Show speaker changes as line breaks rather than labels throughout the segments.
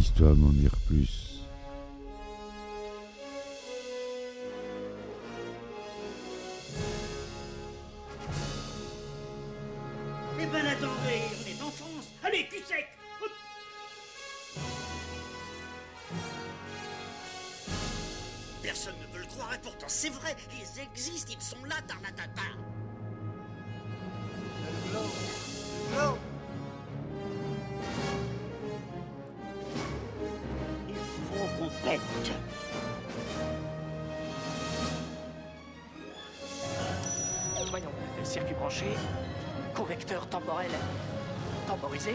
l'histoire d'en dire plus.
Correcteur temporel temporisé.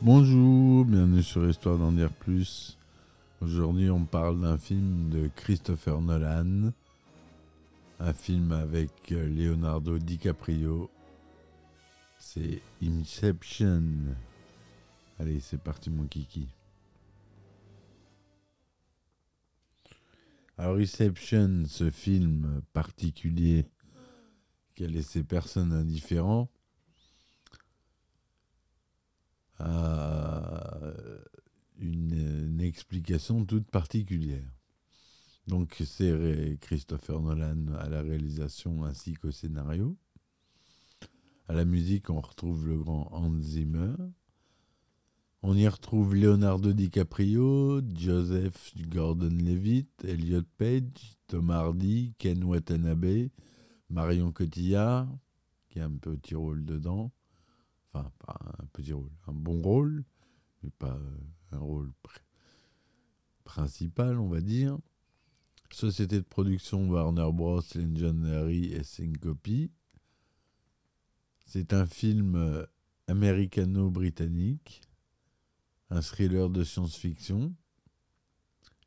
Bonjour, bienvenue sur Histoire d'en dire plus. Aujourd'hui, on parle d'un film de Christopher Nolan, un film avec euh, Leonardo DiCaprio. C'est Inception. Allez, c'est parti, mon kiki. Alors, Inception, ce film particulier qui a laissé personne indifférent, a une, explication toute particulière. Donc c'est Christopher Nolan à la réalisation ainsi qu'au scénario. À la musique, on retrouve le grand Hans Zimmer. On y retrouve Leonardo DiCaprio, Joseph Gordon-Levitt, Elliot Page, Tom Hardy, Ken Watanabe, Marion Cotillard, qui a un petit rôle dedans. Enfin, pas un petit rôle, un bon rôle, mais pas euh, un rôle pr- principal, on va dire. Société de production Warner Bros, Legendary et Syncope. C'est un film euh, américano-britannique, un thriller de science-fiction.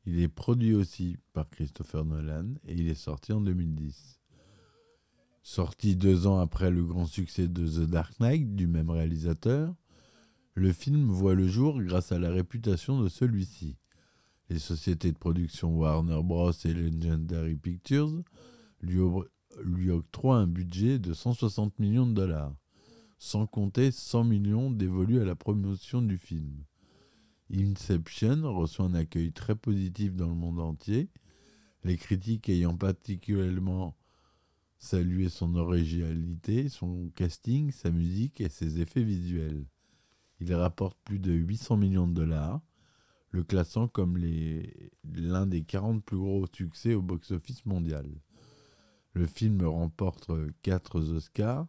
Il est produit aussi par Christopher Nolan et il est sorti en 2010. Sorti deux ans après le grand succès de The Dark Knight du même réalisateur, le film voit le jour grâce à la réputation de celui-ci. Les sociétés de production Warner Bros. et Legendary Pictures lui, octroient un budget de 160 millions de dollars, sans compter 100 millions dévolus à la promotion du film. Inception reçoit un accueil très positif dans le monde entier, les critiques ayant particulièrement salué son originalité, son casting, sa musique et ses effets visuels. Il rapporte plus de 800 millions de dollars, le classant comme l'un des 40 plus gros succès au box-office mondial. Le film remporte 4 Oscars,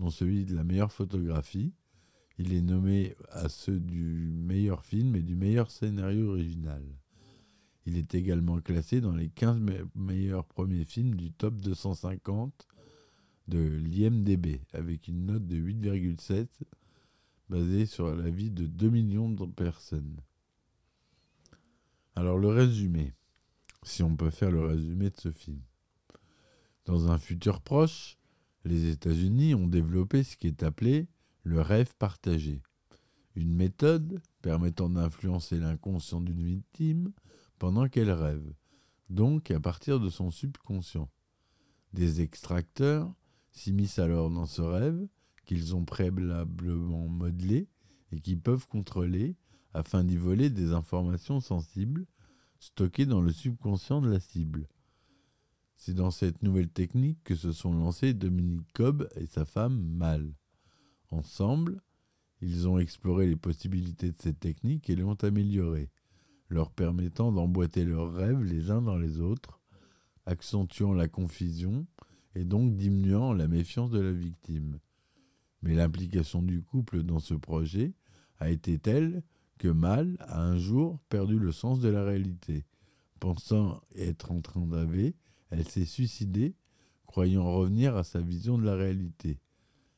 dont celui de la meilleure photographie. Il est nommé à ceux du meilleur film et du meilleur scénario original. Il est également classé dans les 15 me- meilleurs premiers films du top 250 de l'IMDB, avec une note de 8,7 basée sur la vie de 2 millions de personnes. Alors le résumé, si on peut faire le résumé de ce film. Dans un futur proche, les États-Unis ont développé ce qui est appelé le rêve partagé, une méthode permettant d'influencer l'inconscient d'une victime pendant qu'elle rêve, donc à partir de son subconscient. Des extracteurs s'immiscent alors dans ce rêve qu'ils ont préalablement modelé et qui peuvent contrôler afin d'y voler des informations sensibles stockées dans le subconscient de la cible. C'est dans cette nouvelle technique que se sont lancés Dominique Cobb et sa femme Mal. Ensemble, ils ont exploré les possibilités de cette technique et l'ont améliorée, leur permettant d'emboîter leurs rêves les uns dans les autres, accentuant la confusion et donc diminuant la méfiance de la victime. Mais l'implication du couple dans ce projet a été telle que Mal a un jour perdu le sens de la réalité. Pensant être en train d'aver, elle s'est suicidée, croyant revenir à sa vision de la réalité.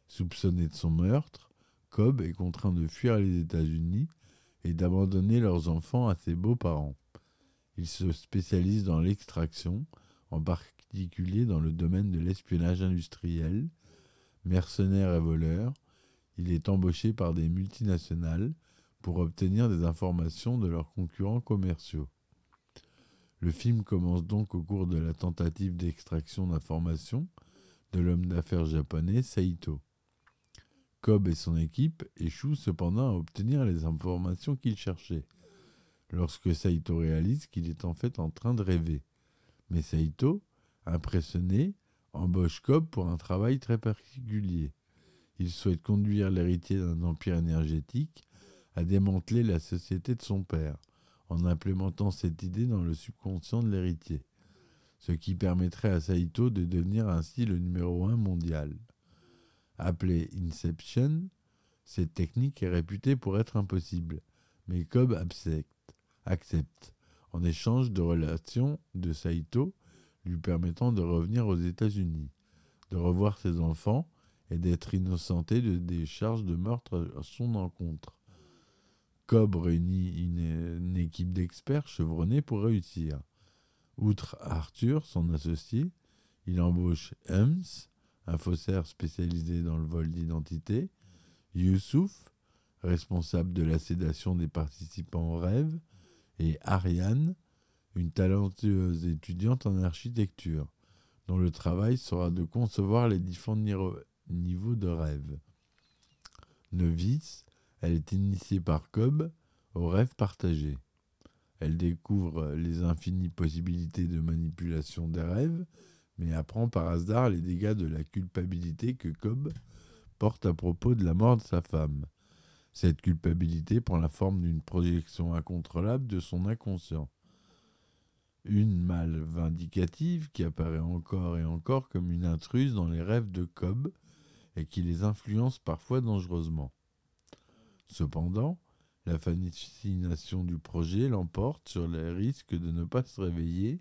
Soupçonnée de son meurtre, Cobb est contraint de fuir les États-Unis et d'abandonner leurs enfants à ses beaux-parents. Il se spécialise dans l'extraction, en particulier dans le domaine de l'espionnage industriel. Mercenaire et voleur, il est embauché par des multinationales pour obtenir des informations de leurs concurrents commerciaux. Le film commence donc au cours de la tentative d'extraction d'informations de l'homme d'affaires japonais Saito. Cobb et son équipe échouent cependant à obtenir les informations qu'ils cherchaient, lorsque Saito réalise qu'il est en fait en train de rêver. Mais Saito, impressionné, embauche Cobb pour un travail très particulier. Il souhaite conduire l'héritier d'un empire énergétique à démanteler la société de son père, en implémentant cette idée dans le subconscient de l'héritier, ce qui permettrait à Saito de devenir ainsi le numéro un mondial. Appelée Inception, cette technique est réputée pour être impossible, mais Cobb accepte, en échange de relations de Saito lui permettant de revenir aux États-Unis, de revoir ses enfants et d'être innocenté de des charges de meurtre à son encontre. Cobb réunit une, une équipe d'experts chevronnés pour réussir. Outre Arthur, son associé, il embauche Hems, un faussaire spécialisé dans le vol d'identité, Youssouf, responsable de la sédation des participants au rêve, et Ariane, une talentueuse étudiante en architecture, dont le travail sera de concevoir les différents niveaux de rêve. Novice, elle est initiée par Cobb au rêve partagé. Elle découvre les infinies possibilités de manipulation des rêves, mais apprend par hasard les dégâts de la culpabilité que Cobb porte à propos de la mort de sa femme. Cette culpabilité prend la forme d'une projection incontrôlable de son inconscient. Une mâle vindicative qui apparaît encore et encore comme une intruse dans les rêves de Cobb et qui les influence parfois dangereusement. Cependant, la fascination du projet l'emporte sur les risques de ne pas se réveiller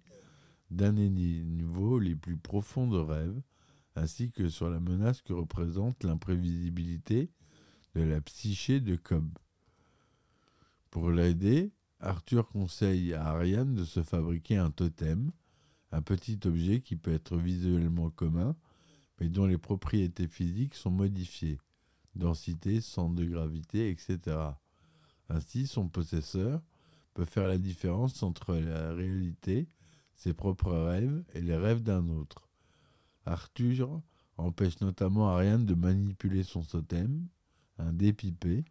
d'un des niveaux les plus profonds de rêve, ainsi que sur la menace que représente l'imprévisibilité de la psyché de Cobb. Pour l'aider, Arthur conseille à Ariane de se fabriquer un totem, un petit objet qui peut être visuellement commun, mais dont les propriétés physiques sont modifiées, densité, centre de gravité, etc. Ainsi, son possesseur peut faire la différence entre la réalité, ses propres rêves et les rêves d'un autre. Arthur empêche notamment Ariane de manipuler son totem, un dépipé.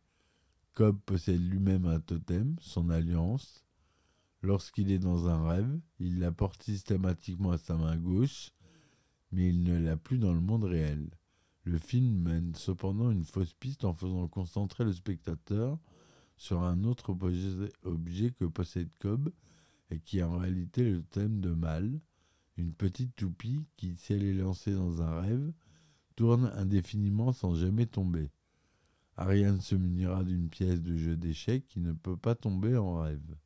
Cobb possède lui-même un totem, son alliance. Lorsqu'il est dans un rêve, il la porte systématiquement à sa main gauche, mais il ne l'a plus dans le monde réel. Le film mène cependant une fausse piste en faisant concentrer le spectateur sur un autre objet que possède Cobb et qui est en réalité le thème de Mal, une petite toupie qui, si elle est lancée dans un rêve, tourne indéfiniment sans jamais tomber. Ariane se munira d'une pièce de jeu d'échecs qui ne peut pas tomber en rêve.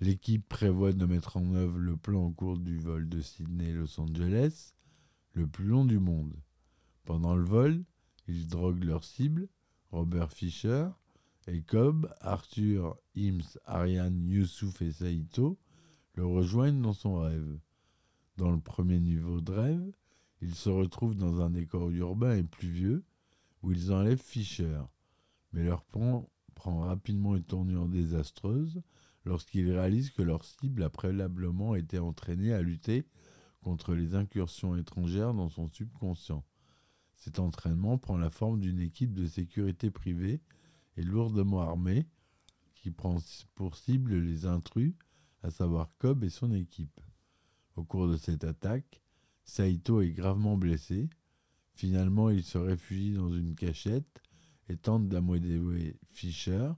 L'équipe prévoit de mettre en œuvre le plan au cours du vol de Sydney-Los Angeles, le plus long du monde. Pendant le vol, ils droguent leur cible, Robert Fischer, et Cobb, Arthur, Ims, Ariane, Youssouf et Saito le rejoignent dans son rêve. Dans le premier niveau de rêve, ils se retrouvent dans un décor urbain et pluvieux, où ils enlèvent Fischer. Mais leur plan prend rapidement une tournure désastreuse lorsqu'ils réalisent que leur cible a préalablement été entraînée à lutter contre les incursions étrangères dans son subconscient. Cet entraînement prend la forme d'une équipe de sécurité privée et lourdement armée qui prend pour cible les intrus, à savoir Cobb et son équipe. Au cours de cette attaque, Saito est gravement blessé. Finalement, il se réfugie dans une cachette et tente d'amadouer Fischer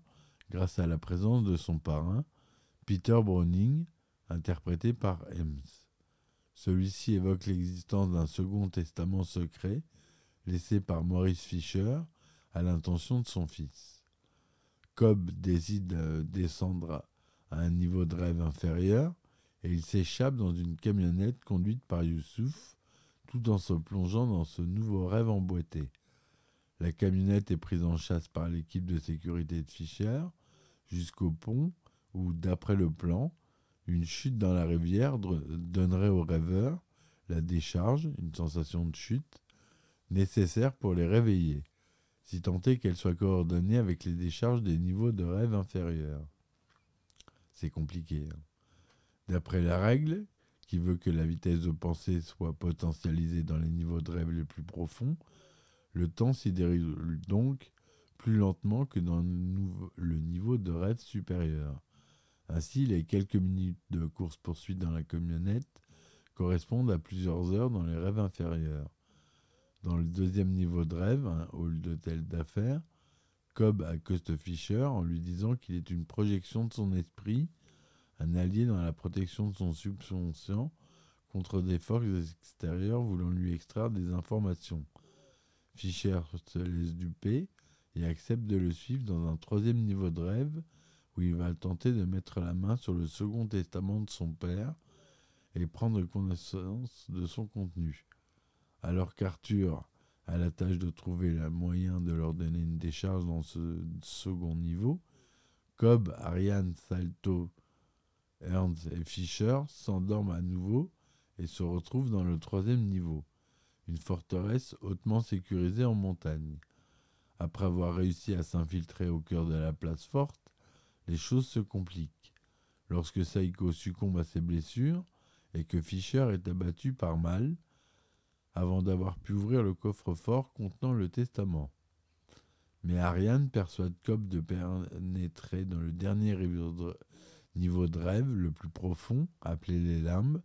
grâce à la présence de son parrain, Peter Browning, interprété par Hems. Celui-ci évoque l'existence d'un second testament secret laissé par Maurice Fischer à l'intention de son fils. Cobb décide de descendre à un niveau de rêve inférieur et il s'échappe dans une camionnette conduite par Youssouf tout en se plongeant dans ce nouveau rêve emboîté. La camionnette est prise en chasse par l'équipe de sécurité de Fischer jusqu'au pont où, d'après le plan, une chute dans la rivière donnerait aux rêveurs la décharge, une sensation de chute, nécessaire pour les réveiller, si tant est qu'elle soit coordonnée avec les décharges des niveaux de rêve inférieurs. C'est compliqué. Hein. D'après la règle, qui veut que la vitesse de pensée soit potentialisée dans les niveaux de rêve les plus profonds, Le temps s'y déroule donc plus lentement que dans le niveau de rêve supérieur. Ainsi, les quelques minutes de course-poursuite dans la camionnette correspondent à plusieurs heures dans les rêves inférieurs. Dans le deuxième niveau de rêve, un hall d'hôtel d'affaires, Cobb accoste Fisher en lui disant qu'il est une projection de son esprit, un allié dans la protection de son subconscient contre des forces extérieures voulant lui extraire des informations. Fisher se laisse duper et accepte de le suivre dans un troisième niveau de rêve où il va tenter de mettre la main sur le second testament de son père et prendre connaissance de son contenu. Alors qu'Arthur a la tâche de trouver le moyen de leur donner une décharge dans ce second niveau, Cobb, Ariane, Salto, Ernst et Fischer s'endorment à nouveau et se retrouvent dans le troisième niveau, une forteresse hautement sécurisée en montagne. Après avoir réussi à s'infiltrer au cœur de la place forte, les choses se compliquent. Lorsque Saiko succombe à ses blessures et que Fischer est abattu par mal, avant d'avoir pu ouvrir le coffre-fort contenant le testament. Mais Ariane persuade Cobb de pénétrer dans le dernier niveau de rêve le plus profond, appelé les limbes,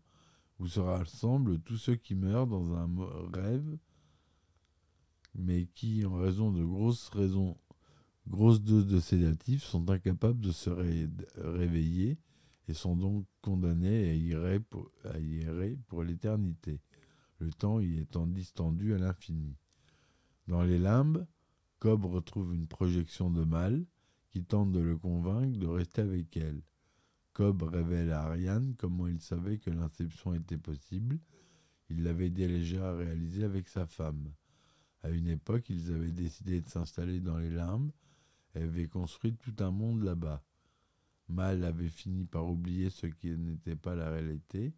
où se rassemblent tous ceux qui meurent dans un rêve, mais qui, en raison de grosses raisons grosses doses de sédatifs, sont incapables de se réveiller et sont donc condamnés à y pour, pour l'éternité, le temps y étant distendu à l'infini. Dans les limbes, Cobb retrouve une projection de mal qui tente de le convaincre de rester avec elle. Cobb révèle à Ariane comment il savait que l'inception était possible. Il l'avait déjà réalisé avec sa femme. À une époque, ils avaient décidé de s'installer dans les limbes elle avait construit tout un monde là-bas. Mal avait fini par oublier ce qui n'était pas la réalité,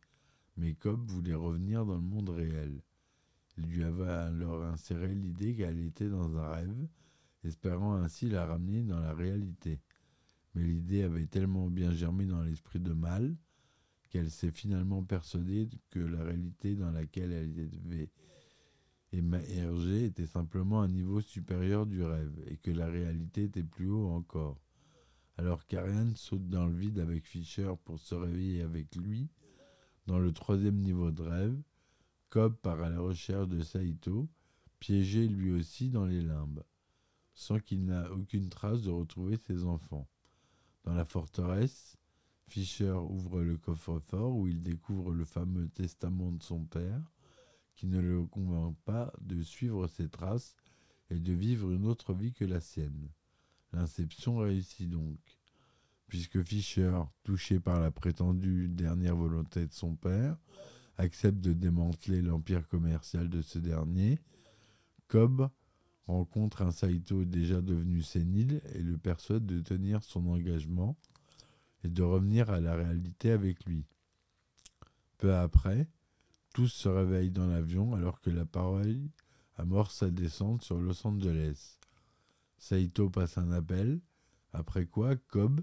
mais Cobb voulait revenir dans le monde réel. Il lui avait alors inséré l'idée qu'elle était dans un rêve, espérant ainsi la ramener dans la réalité. Mais l'idée avait tellement bien germé dans l'esprit de Mal qu'elle s'est finalement persuadée que la réalité dans laquelle elle avait et Hergé était simplement un niveau supérieur du rêve, et que la réalité était plus haut encore. Alors qu'Ariane saute dans le vide avec Fischer pour se réveiller avec lui, dans le troisième niveau de rêve, Cobb part à la recherche de Saito, piégé lui aussi dans les limbes, sans qu'il n'ait aucune trace de retrouver ses enfants. Dans la forteresse, Fischer ouvre le coffre-fort où il découvre le fameux testament de son père, qui ne le convainc pas de suivre ses traces et de vivre une autre vie que la sienne. L'inception réussit donc, puisque Fischer, touché par la prétendue dernière volonté de son père, accepte de démanteler l'empire commercial de ce dernier, Cobb rencontre un Saito déjà devenu sénile et le persuade de tenir son engagement et de revenir à la réalité avec lui. Peu après, tous se réveillent dans l'avion alors que la parole amorce sa descente sur Los Angeles. Saito passe un appel, après quoi Cobb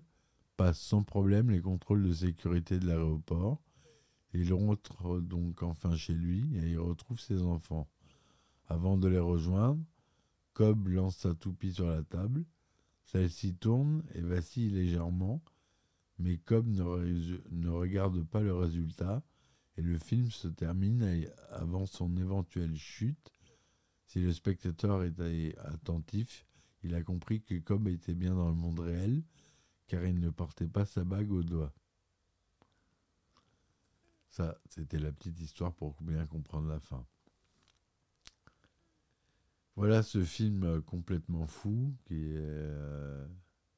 passe sans problème les contrôles de sécurité de l'aéroport. Il rentre donc enfin chez lui et il retrouve ses enfants. Avant de les rejoindre, Cobb lance sa toupie sur la table. Celle-ci tourne et vacille légèrement, mais Cobb ne, ne regarde pas le résultat et le film se termine avant son éventuelle chute. Si le spectateur était attentif, il a compris que Cobb était bien dans le monde réel, car il ne portait pas sa bague au doigt. Ça, c'était la petite histoire pour bien comprendre la fin. Voilà ce film complètement fou qui est euh,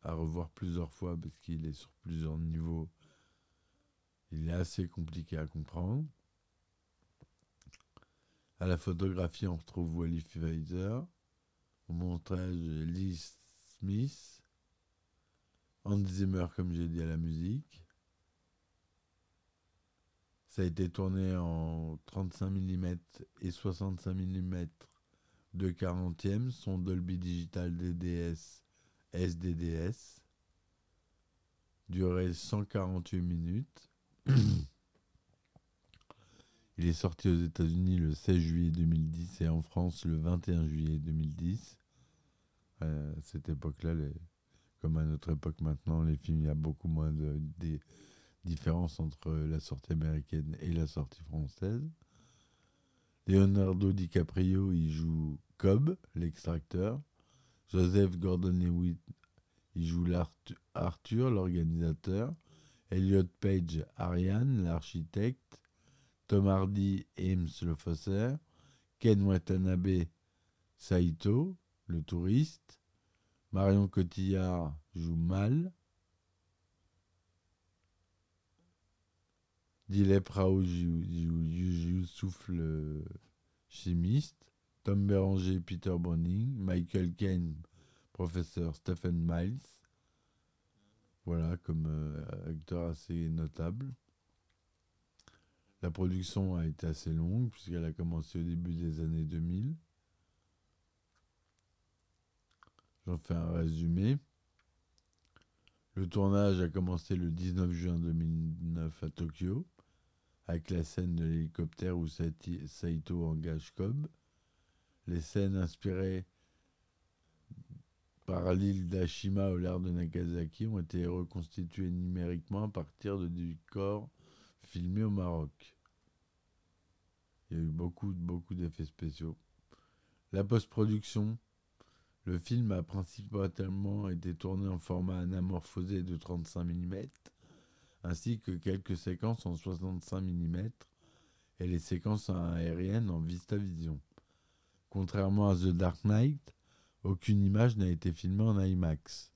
à revoir plusieurs fois parce qu'il est sur plusieurs niveaux il est assez compliqué à comprendre. À la photographie, on retrouve Wally Pfizer. Au montage, Lee Smith. Hans Zimmer, comme j'ai dit, à la musique. Ça a été tourné en 35 mm et 65 mm de 40e, son Dolby Digital DDS SDDS. Durée 148 minutes. Il est sorti aux États-Unis le 16 juillet 2010 et en France le 21 juillet 2010. Euh, à cette époque-là, les- comme à notre époque maintenant, les films, il y a beaucoup moins de, différences entre la sortie américaine et la sortie française. Leonardo DiCaprio, il joue Cobb, l'extracteur. Joseph Gordon-Levitt, il joue Arthur, l'organisateur. Elliot Page, Ariane, l'architecte. Tom Hardy, Ames, le faussaire. Ken Watanabe, Saito, le touriste. Marion Cotillard joue Mal. Dilep Rao joue, joue Youssouf le chimiste. Tom Béranger, Peter Browning. Michael Caine, professeur Stephen Miles. Voilà, comme euh, acteur assez notable. La production a été assez longue, puisqu'elle a commencé au début des années 2000. J'en un résumé. Le tournage a commencé le 19 juin 2009 à Tokyo, avec la scène de l'hélicoptère où Saito engage Cobb. Les scènes inspirées par l'île d'Ashima au large de Nagasaki ont été reconstituées numériquement à partir de décors filmés au Maroc. Il y a eu beaucoup, beaucoup d'effets spéciaux. La post-production. Le film a principalement été tourné en format anamorphosé de 35 mm, ainsi que quelques séquences en 65 mm et les séquences aériennes en VistaVision. Contrairement à The Dark Knight, aucune image n'a été filmée en IMAX.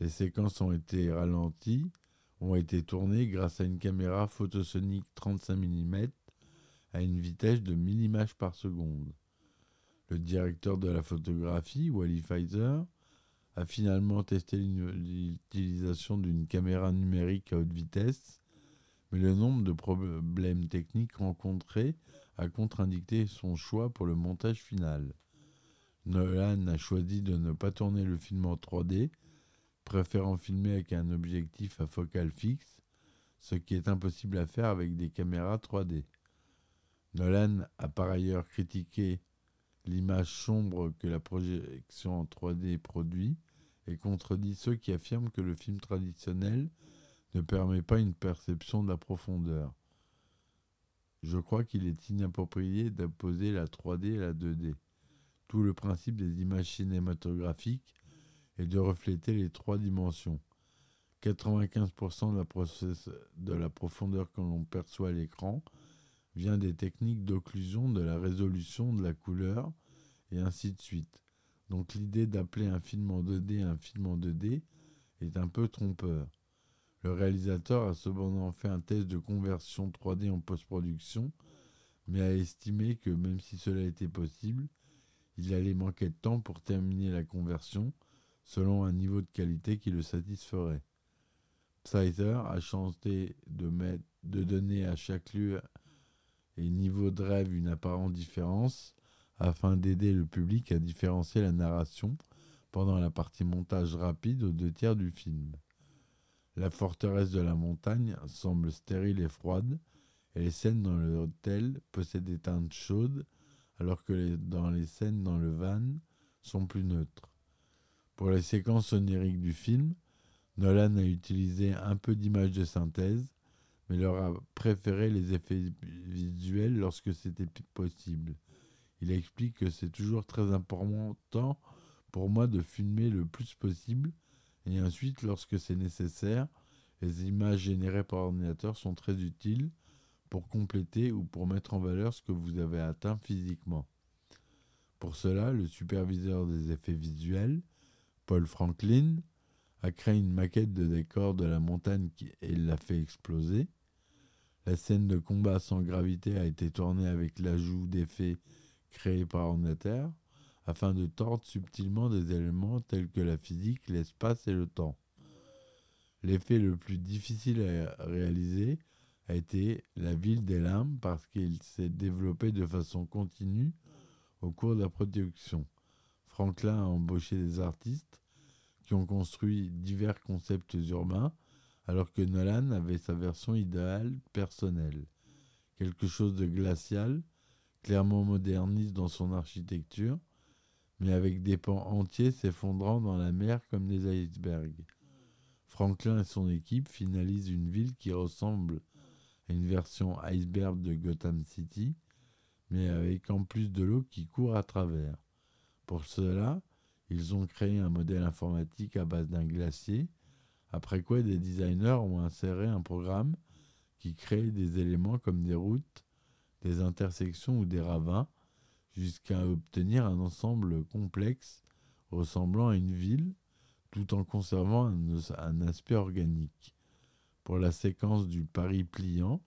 Les séquences ont été ralenties, ont été tournées grâce à une caméra photosonique 35 mm à une vitesse de 1000 images par seconde. Le directeur de la photographie, Wally Pfizer, a finalement testé l'utilisation d'une caméra numérique à haute vitesse, mais le nombre de problèmes techniques rencontrés a contre-indiqué son choix pour le montage final. Nolan a choisi de ne pas tourner le film en 3D, préférant filmer avec un objectif à focale fixe, ce qui est impossible à faire avec des caméras 3D. Nolan a par ailleurs critiqué l'image sombre que la projection en 3D produit et contredit ceux qui affirment que le film traditionnel ne permet pas une perception de la profondeur. Je crois qu'il est inapproprié d'opposer la 3D et la 2D. Tout le principe des images cinématographiques est de refléter les trois dimensions. 95% de de la profondeur que l'on perçoit à l'écran vient des techniques d'occlusion de la résolution de la couleur et ainsi de suite. Donc l'idée d'appeler un film en 2D un film en 2D est un peu trompeur. Le réalisateur a cependant fait un test de conversion 3D en post-production, mais a estimé que même si cela était possible, il allait manquer de temps pour terminer la conversion selon un niveau de qualité qui le satisferait. Pfizer a chanté de, mettre- de donner à chaque lieu et niveau de rêve une apparente différence afin d'aider le public à différencier la narration pendant la partie montage rapide aux deux tiers du film. La forteresse de la montagne semble stérile et froide, et les scènes dans l'hôtel possèdent des teintes chaudes, alors que dans les scènes dans le van sont plus neutres. Pour les séquences oniriques du film, Nolan a utilisé un peu d'images de synthèse, mais leur a préféré les effets visuels lorsque c'était possible. Il explique que c'est toujours très important pour moi de filmer le plus possible, et ensuite, lorsque c'est nécessaire, les images générées par ordinateur sont très utiles pour compléter ou pour mettre en valeur ce que vous avez atteint physiquement. Pour cela, le superviseur des effets visuels, Paul Franklin, a créé une maquette de décor de la montagne et l'a fait exploser. La scène de combat sans gravité a été tournée avec l'ajout d'effets créés par ordinateur afin de tordre subtilement des éléments tels que la physique, l'espace et le temps. L'effet le plus difficile à réaliser a été la ville des limbes parce qu'il s'est développé de façon continue au cours de la production. Franklin a embauché des artistes qui ont construit divers concepts urbains alors que Nolan avait sa version idéale personnelle. quelque chose de glacial, clairement moderniste dans son architecture, mais avec des pans entiers s'effondrant dans la mer comme des icebergs. Franklin et son équipe finalisent une ville qui ressemble à une version iceberg de Gotham City, mais avec en plus de l'eau qui court à travers. Pour cela, ils ont créé un modèle informatique à base d'un glacier, après quoi des designers ont inséré un programme qui crée des éléments comme des routes, des intersections ou des ravins, jusqu'à obtenir un ensemble complexe ressemblant à une ville, tout en conservant un, aspect organique. Pour la séquence du Paris pliant,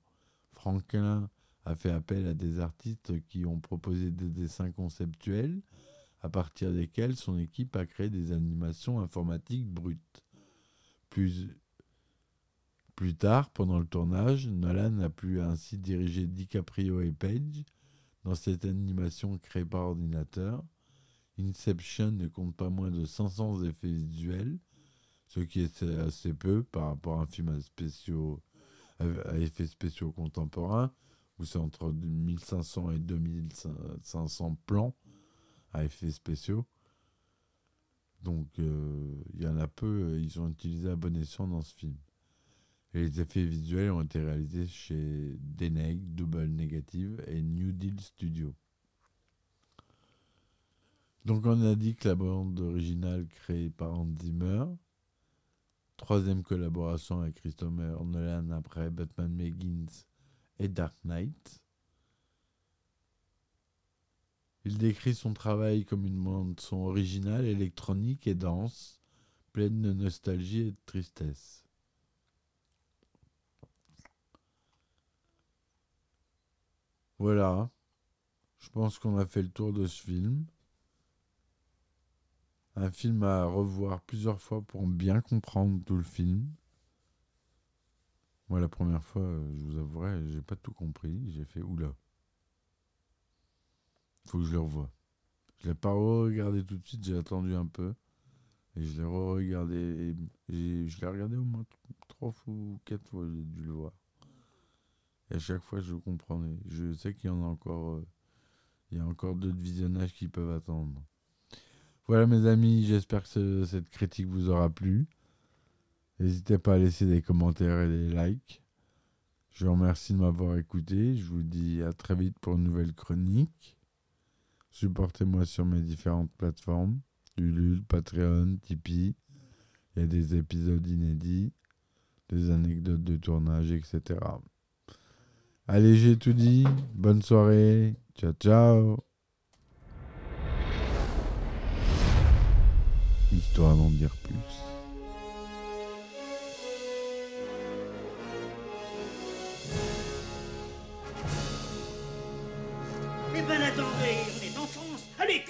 Franklin a fait appel à des artistes qui ont proposé des dessins conceptuels, à partir desquels son équipe a créé des animations informatiques brutes. Plus, tard, pendant le tournage, Nolan a pu ainsi diriger DiCaprio et Page dans cette animation créée par ordinateur. Inception ne compte pas moins de 500 effets visuels, ce qui est assez peu par rapport à un film à, à effets spéciaux contemporains, où c'est entre 1500 et 2500 plans à effets spéciaux. Donc euh, il y en a peu, ils ont utilisé à bon escient dans ce film. Les effets visuels ont été réalisés chez Deneg, Double Negative et New Deal Studio. Donc on a dit que la bande originale créée par Hans Zimmer, troisième collaboration avec Christopher Nolan après Batman Begins et Dark Knight. Il décrit son travail comme une bande son originale, électronique et dense, pleine de nostalgie et de tristesse. Voilà, je pense qu'on a fait le tour de ce film. Un film à revoir plusieurs fois pour bien comprendre tout le film. Moi, la première fois, je vous avouerai, j'ai pas tout compris. J'ai fait oula. Faut que je le revoie. Je l'ai pas regardé tout de suite, j'ai attendu un peu. Et je l'ai re-regardé. Je l'ai regardé au moins trois ou quatre fois, j'ai dû le voir. Et à chaque fois, je comprenais. Je sais qu'il y en a encore. Euh, il y a encore d'autres visionnages qui peuvent attendre. Voilà, mes amis, j'espère que cette critique vous aura plu. N'hésitez pas à laisser des commentaires et des likes. Je vous remercie de m'avoir écouté. Je vous dis à très vite pour une nouvelle chronique. Supportez-moi sur mes différentes plateformes Ulule, Patreon, Tipeee. Il y a des épisodes inédits, des anecdotes de tournage, etc. Allez, j'ai tout dit. Bonne soirée. Ciao, ciao. Histoire d'en dire plus.